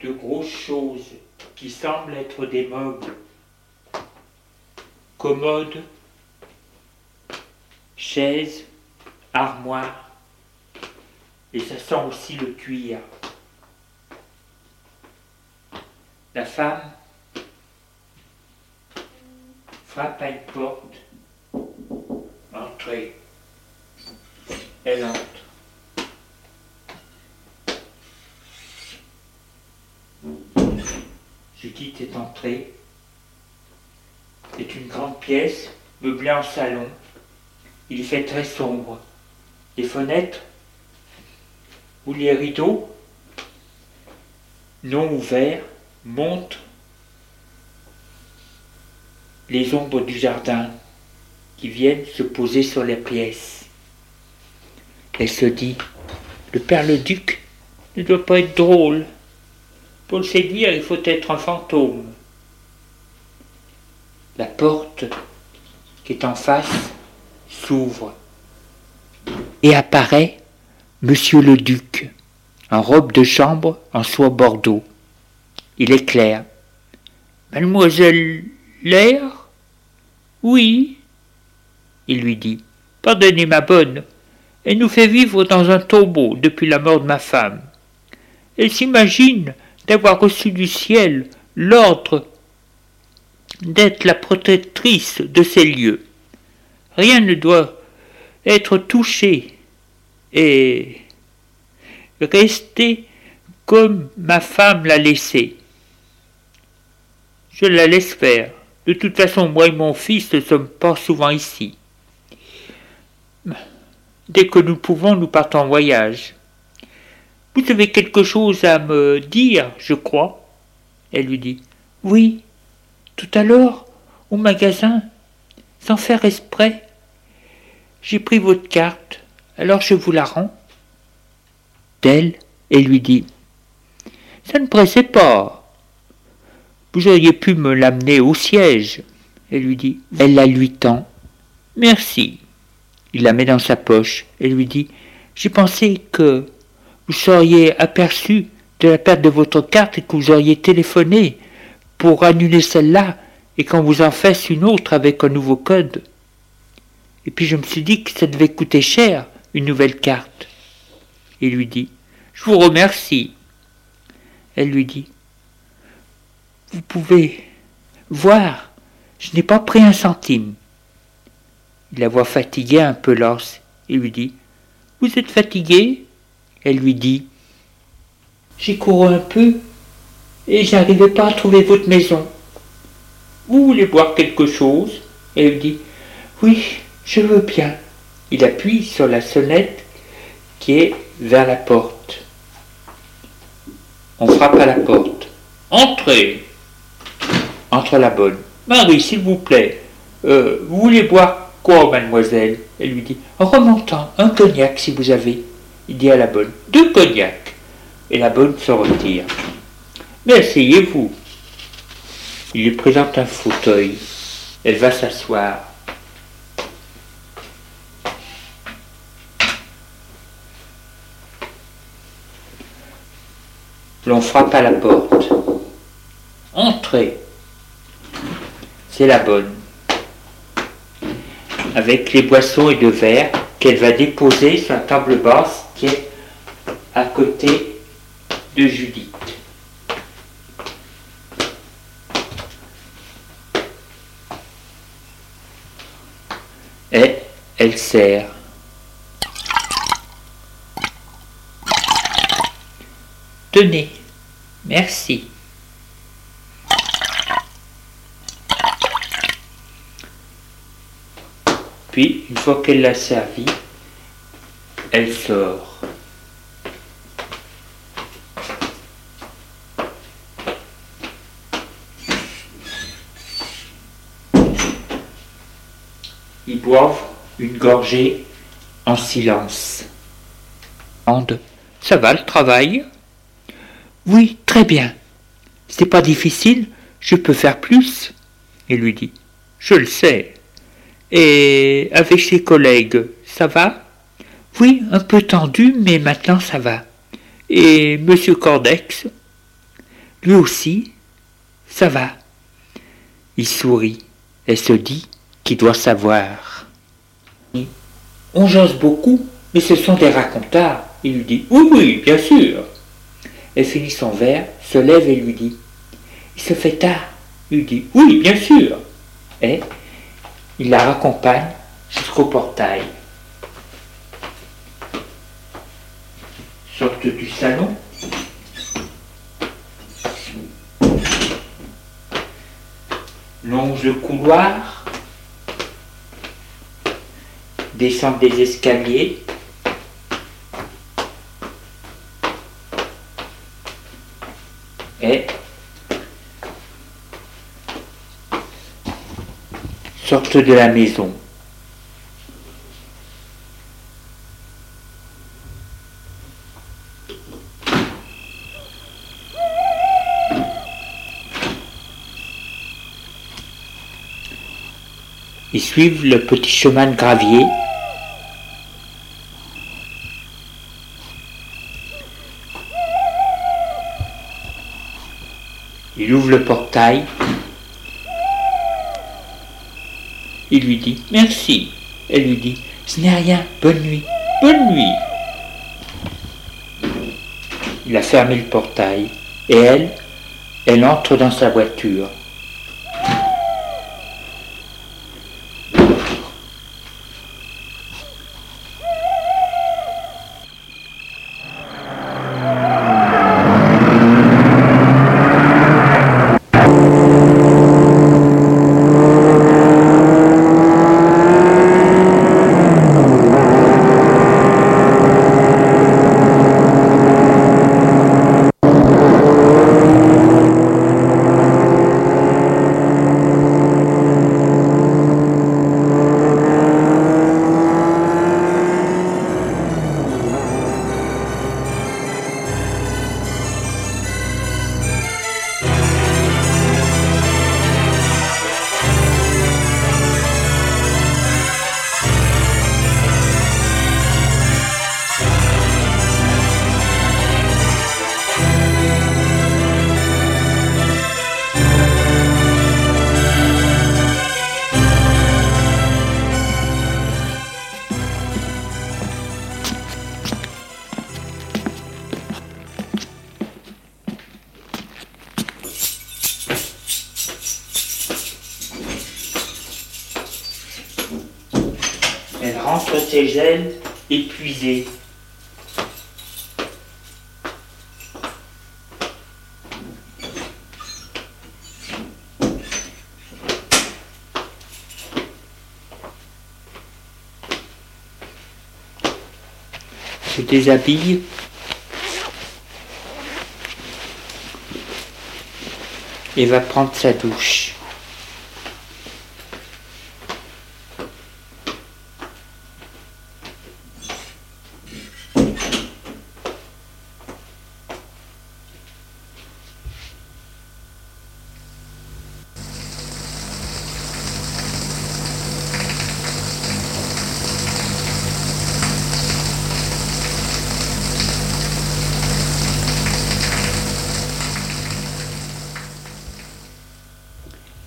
De grosses choses qui semblent être des meubles. Commodes, chaises, armoires. Et ça sent aussi le cuir. La femme frappe à une porte. Entrez. Elle entre. Judith est entrée. C'est une grande pièce, meublée en salon. Il fait très sombre. Les fenêtres ou les rideaux non ouverts montrent les ombres du jardin qui viennent se poser sur les pièces. Elle se dit, le père le duc ne doit pas être drôle. Pour le séduire, il faut être un fantôme. La porte qui est en face s'ouvre et apparaît Monsieur le Duc, en robe de chambre en soie bordeaux. Il est clair. Mademoiselle Lair? Oui. Il lui dit. Pardonnez ma bonne, elle nous fait vivre dans un tombeau depuis la mort de ma femme. Elle s'imagine d'avoir reçu du ciel l'ordre d'être la protectrice de ces lieux. Rien ne doit être touché et rester comme ma femme l'a laissé. Je la laisse faire. De toute façon, moi et mon fils ne sommes pas souvent ici. Dès que nous pouvons, nous partons en voyage. Vous avez quelque chose à me dire, je crois. Elle lui dit. Oui, tout à l'heure, au magasin, sans faire exprès, j'ai pris votre carte, alors je vous la rends. D'elle, et lui dit. Ça ne pressait pas. Vous auriez pu me l'amener au siège. Elle lui dit. Elle la lui tend. Merci. Il la met dans sa poche et lui dit. J'ai pensé que vous seriez aperçu de la perte de votre carte et que vous auriez téléphoné pour annuler celle-là et qu'on vous en fasse une autre avec un nouveau code. Et puis je me suis dit que ça devait coûter cher, une nouvelle carte. Il lui dit Je vous remercie. Elle lui dit Vous pouvez voir, je n'ai pas pris un centime. Il la voit fatiguée, un peu lasse. Il lui dit Vous êtes fatiguée elle lui dit J'ai couru un peu et j'arrivais pas à trouver votre maison. Vous voulez boire quelque chose? Elle lui dit Oui, je veux bien. Il appuie sur la sonnette qui est vers la porte. On frappe à la porte. Entrez. Entre la bonne. Marie, s'il vous plaît, euh, vous voulez boire quoi, mademoiselle? Elle lui dit remontant, un cognac si vous avez. Il dit à la bonne deux cognacs. Et la bonne se retire. Mais asseyez-vous. Il lui présente un fauteuil. Elle va s'asseoir. L'on frappe à la porte. Entrez. C'est la bonne. Avec les boissons et le verre qu'elle va déposer sur la table basse qui est à côté de Judith. Et elle sert. Tenez, merci. Puis, une fois qu'elle l'a servi, elle sort. Ils boivent une gorgée en silence. Ça va le travail? Oui, très bien. C'est pas difficile, je peux faire plus. Il lui dit Je le sais. Et avec ses collègues, ça va? Oui, un peu tendu, mais maintenant ça va. Et monsieur Cordex? Lui aussi, ça va. Il sourit et se dit qu'il doit savoir. On jase beaucoup, mais ce sont des racontars. Il lui dit Oui, oui, bien sûr. Elle finit son verre, se lève et lui dit Il se fait tard. Il dit Oui, bien sûr. Et il la raccompagne jusqu'au portail. Sortent du salon. Longe le couloir. Descendent des escaliers. Et sortent de la maison. Ils suivent le petit chemin de gravier. Il ouvre le portail. Il lui dit Merci. Elle lui dit Ce n'est rien, bonne nuit. Bonne nuit. Il a fermé le portail et elle, elle entre dans sa voiture. Elle rentre chez elle épuisée. Se déshabille. et va prendre sa douche.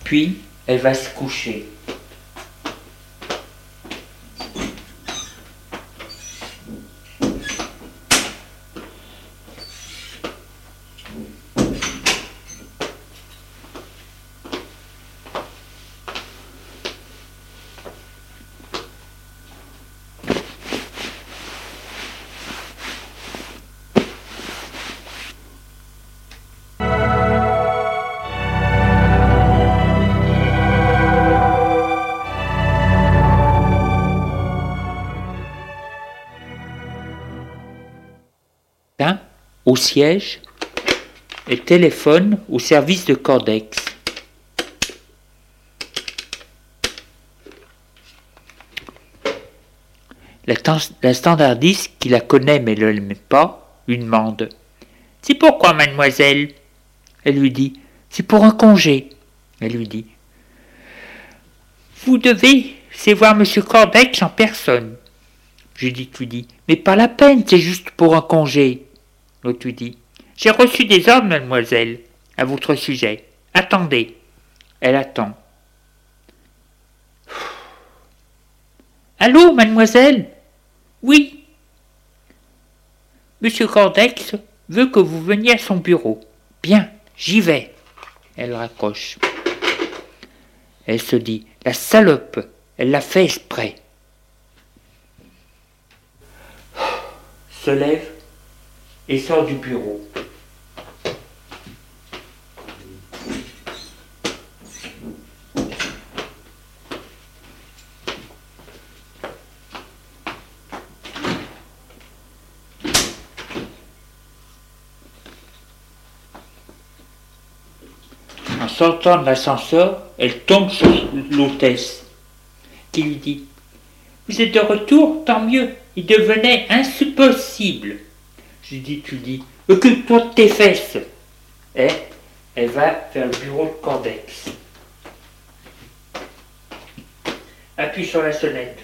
Puis, elle va se coucher. Siège et téléphone au service de Cordex. La, standardiste, qui la connaît mais ne l'aime pas, lui demande C'est pourquoi, mademoiselle? Elle lui dit C'est pour un congé. Elle lui dit Vous devez, c'est voir monsieur Cordex en personne. Judith lui dit Mais pas la peine, c'est juste pour un congé. L'autre lui dit J'ai reçu des ordres, mademoiselle, à votre sujet. Attendez. Elle attend. Allô, mademoiselle? Oui. Monsieur Cordex veut que vous veniez à son bureau. Bien, j'y vais. Elle raccroche. Elle se dit La salope, elle l'a fait exprès. Se lève et sort du bureau. En sortant de l'ascenseur, elle tombe sur l'hôtesse, qui lui dit Vous êtes de retour, tant mieux, il devenait impossible. Judith lui dit Occupe-toi de tes fesses Et elle va vers le bureau de Cordex. Appuie sur la sonnette,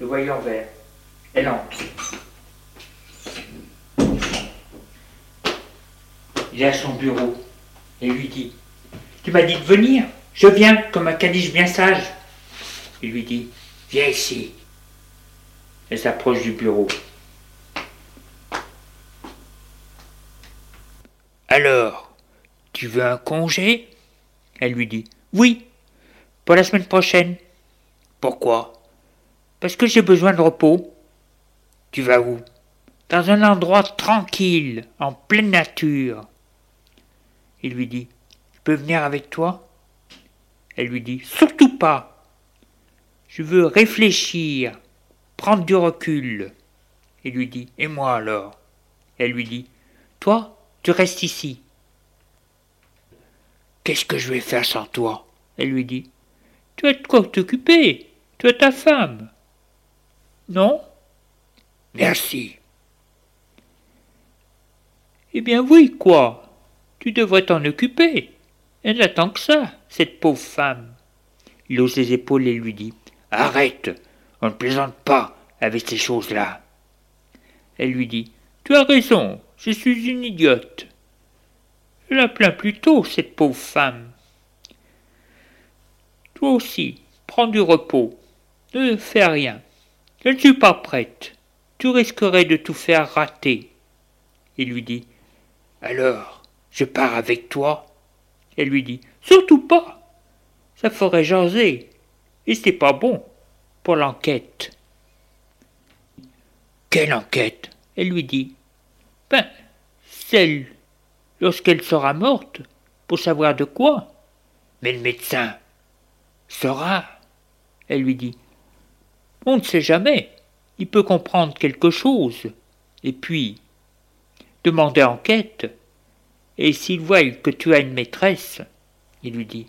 le voyant vert. Elle entre. Il est à son bureau et lui dit Tu m'as dit de venir Je viens comme un caniche bien sage. Il lui dit Viens ici. Elle s'approche du bureau. Alors, tu veux un congé? Elle lui dit Oui, pour la semaine prochaine. Pourquoi? Parce que j'ai besoin de repos. Tu vas où? Dans un endroit tranquille, en pleine nature. Il lui dit Je peux venir avec toi? Elle lui dit Surtout pas. Je veux réfléchir, prendre du recul. Il lui dit Et moi alors? Elle lui dit Toi, tu restes ici. Qu'est-ce que je vais faire sans toi? Elle lui dit. Tu as de quoi t'occuper. Tu as ta femme. Non? Merci. Eh bien oui, quoi Tu devrais t'en occuper. Elle n'attend que ça, cette pauvre femme. Il hausse ses épaules et lui dit. Arrête, on ne plaisante pas avec ces choses-là. Elle lui dit. Tu as raison, je suis une idiote. Je la plains plutôt, cette pauvre femme. Toi aussi, prends du repos. Ne fais rien. Je ne suis pas prête. Tu risquerais de tout faire rater. Il lui dit Alors, je pars avec toi Elle lui dit Surtout pas. Ça ferait jaser. Et c'est pas bon pour l'enquête. Quelle enquête? Elle lui dit ben, celle, lorsqu'elle sera morte, pour savoir de quoi. Mais le médecin saura. Elle lui dit On ne sait jamais. Il peut comprendre quelque chose. Et puis, demander enquête. Et s'il voit que tu as une maîtresse, Il lui dit.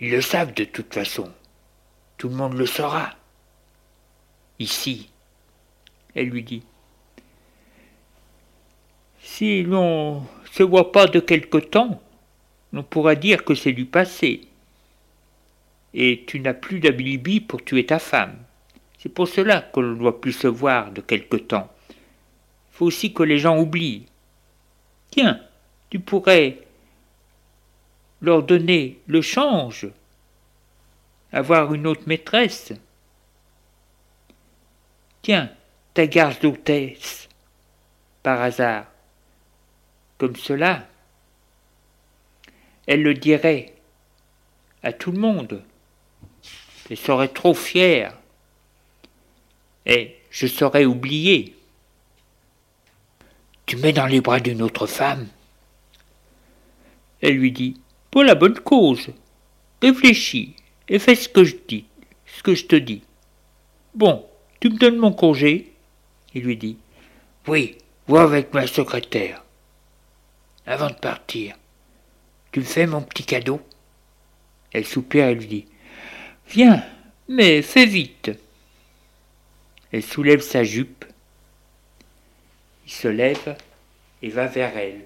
Ils le savent de toute façon. Tout le monde le saura. Ici. Elle lui dit. Si l'on ne se voit pas de quelque temps, on pourra dire que c'est du passé. Et tu n'as plus d'abilibi pour tuer ta femme. C'est pour cela que l'on ne doit plus se voir de quelque temps. Il faut aussi que les gens oublient. Tiens, tu pourrais leur donner le change, avoir une autre maîtresse. Tiens, ta garde d'hôtesse, par hasard, comme cela, elle le dirait à tout le monde. Elle serait trop fière. Et je serais oublié. Tu mets dans les bras d'une autre femme. Elle lui dit Pour la bonne cause. Réfléchis et fais ce que je dis, ce que je te dis. Bon, tu me donnes mon congé Il lui dit Oui, vois avec ma secrétaire. Avant de partir, tu me fais mon petit cadeau? Elle soupire et lui dit Viens, mais fais vite. Elle soulève sa jupe. Il se lève et va vers elle.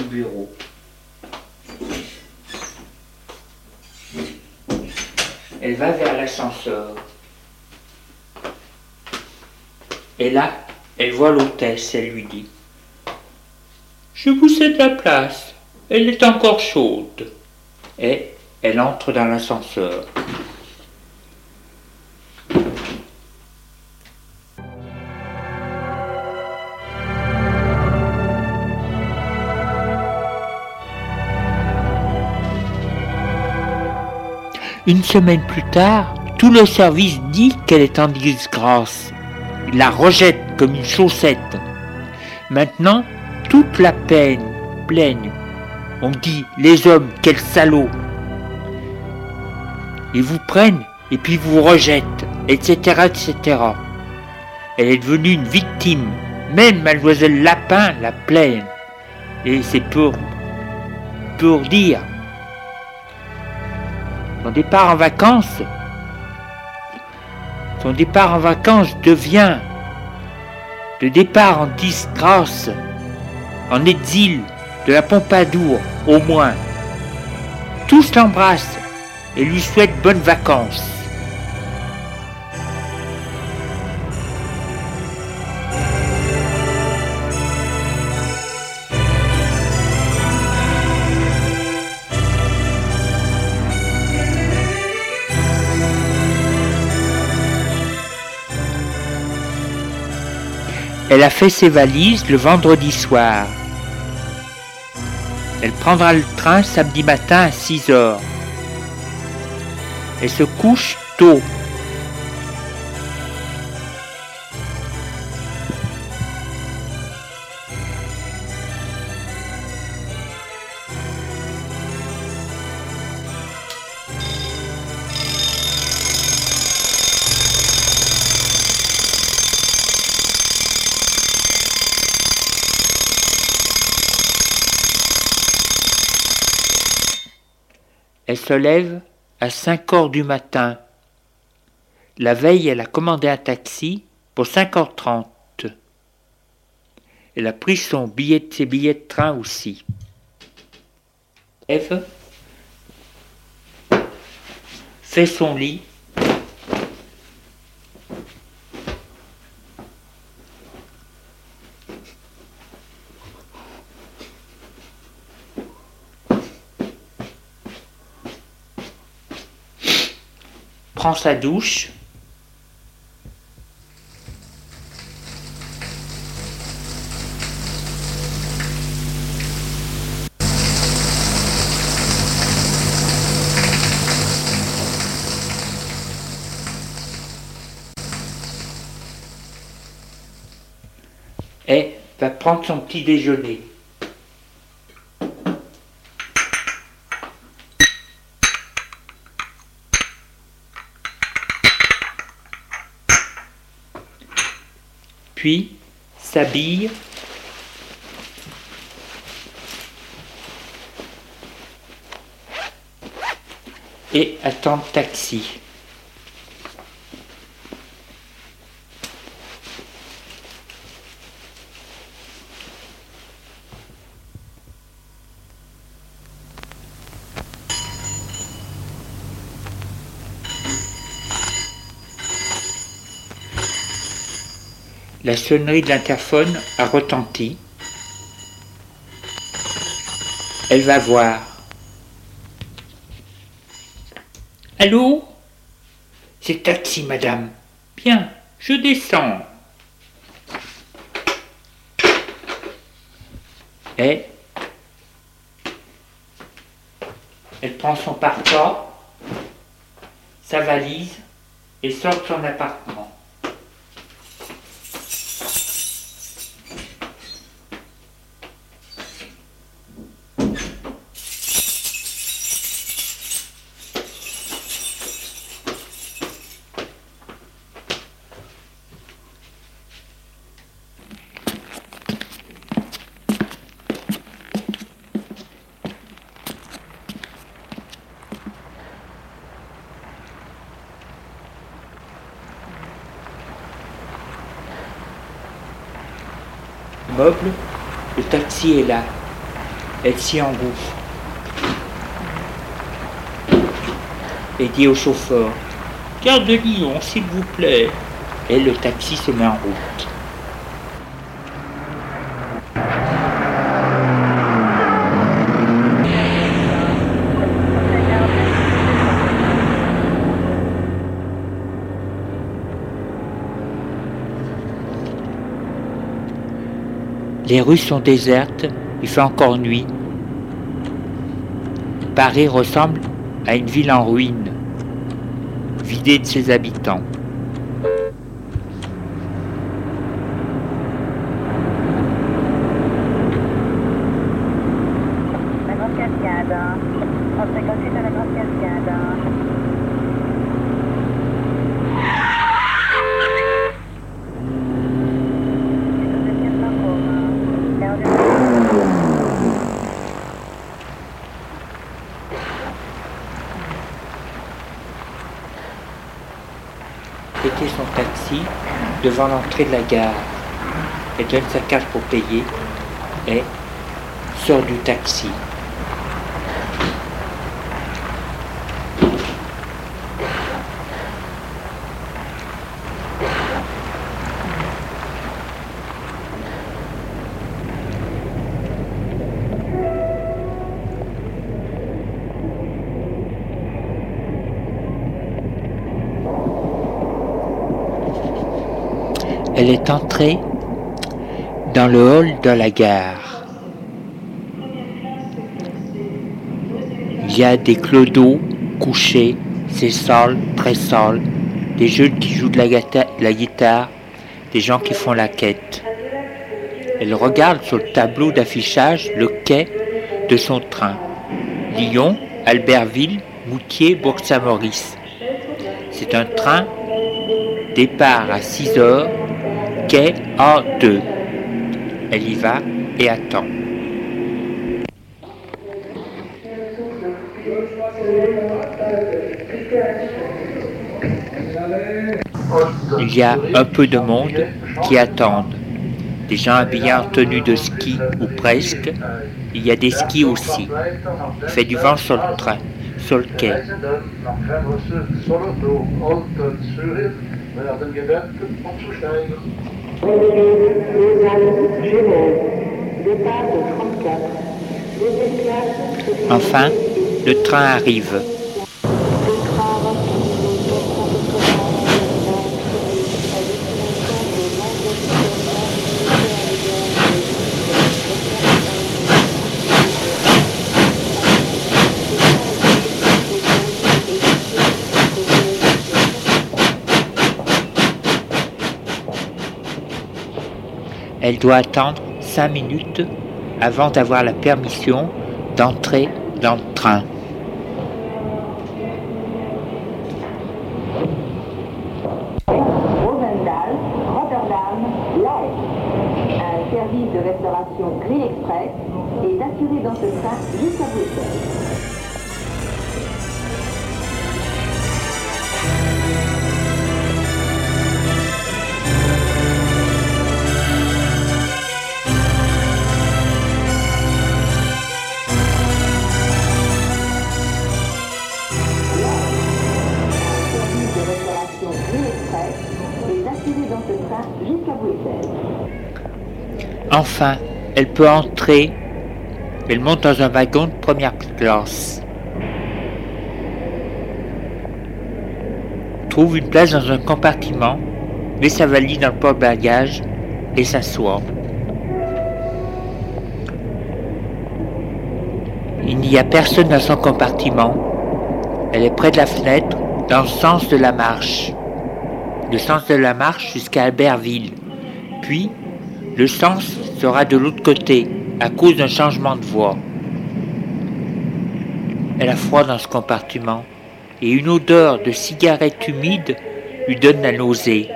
Bureau. Elle va vers l'ascenseur. Et là, elle voit l'hôtesse, elle lui dit Je vous cède la place, elle est encore chaude. Et elle entre dans l'ascenseur. Une semaine plus tard, tout le service dit qu'elle est en disgrâce. Il la rejette comme une chaussette. Maintenant, toute la peine plaigne. On dit, les hommes, quels salauds. Ils vous prennent et puis vous rejettent, etc., etc. Elle est devenue une victime. Même mademoiselle Lapin la plaint. Et c'est pour, pour dire départ en vacances, son départ en vacances devient le départ en disgrâce, en exil de la Pompadour au moins. Tous l'embrassent et lui souhaitent bonnes vacances. Elle a fait ses valises le vendredi soir. Elle prendra le train samedi matin à 6 heures. Elle se couche tôt. Elle se lève à 5 heures du matin. La veille, elle a commandé un taxi pour 5h30. Elle a pris son billet, ses billets de train aussi. Eve fait son lit. Prend sa douche. et va prendre son petit déjeuner. Puis s'habille et attend taxi. La sonnerie de l'interphone a retenti. Elle va voir. Allô? C'est taxi, madame. Bien, je descends. Et elle prend son parfois, sa valise et sort de son appartement. Meuble, le taxi est là. Elle s'y engouffre. Et dit au chauffeur Gare de Lyon, s'il vous plaît. Et le taxi se met en route. Les rues sont désertes, il fait encore nuit. Paris ressemble à une ville en ruine, vidée de ses habitants. La Grande Cascade. On se consulte à la Grande Cascade. C'est au deuxième parcours. Gare de Lyon. Était son taxi devant l'entrée de la gare. Elle donne sa carte pour payer et sort du taxi. Est entrée dans le hall de la gare. Il y a des clodos couchés, c'est sale, très sale, des jeunes qui jouent de la, la guitare, des gens qui font la quête. Elle regarde sur le tableau d'affichage le quai de son train. Lyon, Albertville, Moutier, Bourg-Saint-Maurice. C'est un train départ à 6 heures, quai A2. Elle y va et attend. Il y a un peu de monde qui attendent. Des gens habillés en tenue de ski ou presque. Il y a des skis aussi. Fait du vent sur le train, sur le quai. Enfin, le train arrive. Elle doit attendre cinq minutes avant d'avoir la permission d'entrer dans le train. Elle peut entrer. Elle monte dans un wagon de première classe. Trouve une place dans un compartiment, met sa valise dans le porte-bagages et s'assoit. Il n'y a personne dans son compartiment. Elle est près de la fenêtre, dans le sens de la marche. Le sens de la marche jusqu'à Albertville. Puis, le sens sera de l'autre côté, à cause d'un changement de voie. Elle a froid dans ce compartiment, et une odeur de cigarette humide lui donne la nausée.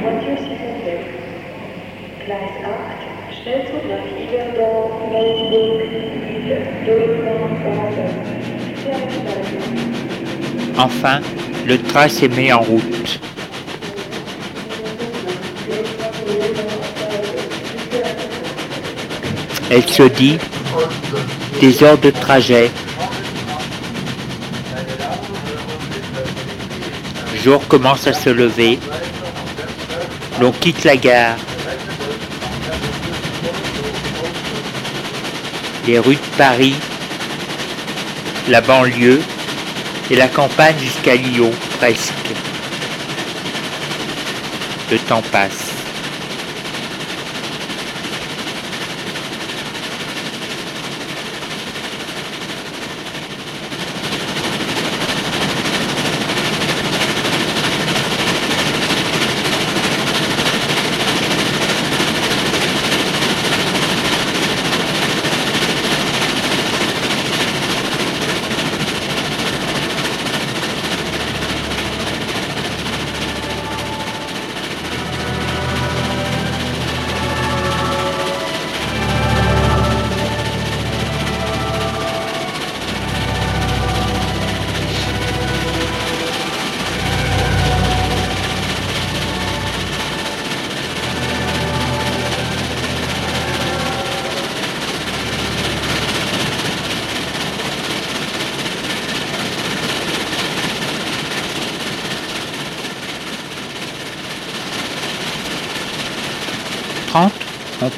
Voiture s'il vous plaît. Gleis 8, Schnellzug nach Iberdorf, Wolfsburg, Süd, Deutschland, Basel. Enfin, le train s'est mis en route. Elle se dit, des heures de trajet. Le jour commence à se lever. L'on quitte la gare. Les rues de Paris, la banlieue et la campagne jusqu'à Lyon, presque. Le temps passe.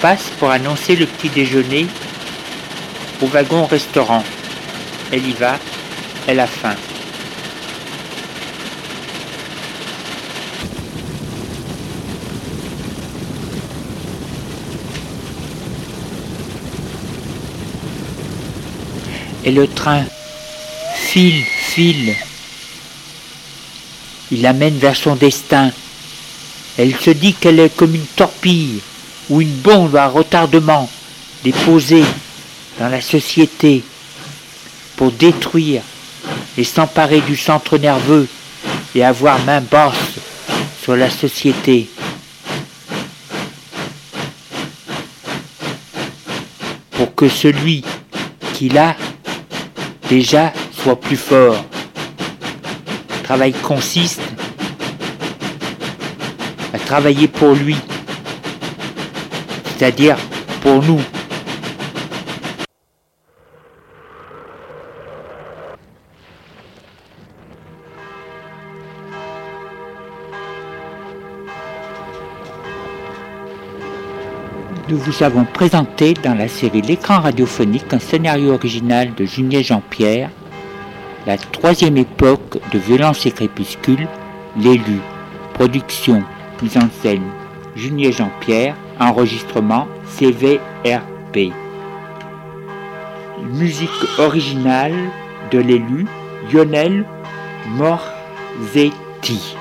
Passe pour annoncer le petit déjeuner au wagon-restaurant. Elle y va, elle a faim. Et le train file, file. Il l'amène vers son destin. Elle se dit qu'elle est comme une torpille ou une bombe à retardement déposée dans la société pour détruire et s'emparer du centre nerveux et avoir main basse sur la société. Pour que celui qui l'a déjà soit plus fort. Le travail consiste à travailler pour lui c'est-à-dire pour nous. Nous vous avons présenté dans la série L'écran radiophonique un scénario original de Junier Jean-Pierre, la troisième époque de Violence et Crépuscule, l'élu, production, mise en scène, Junier Jean-Pierre, enregistrement CVRP. Musique originale de l'élu Lionel Morzetti.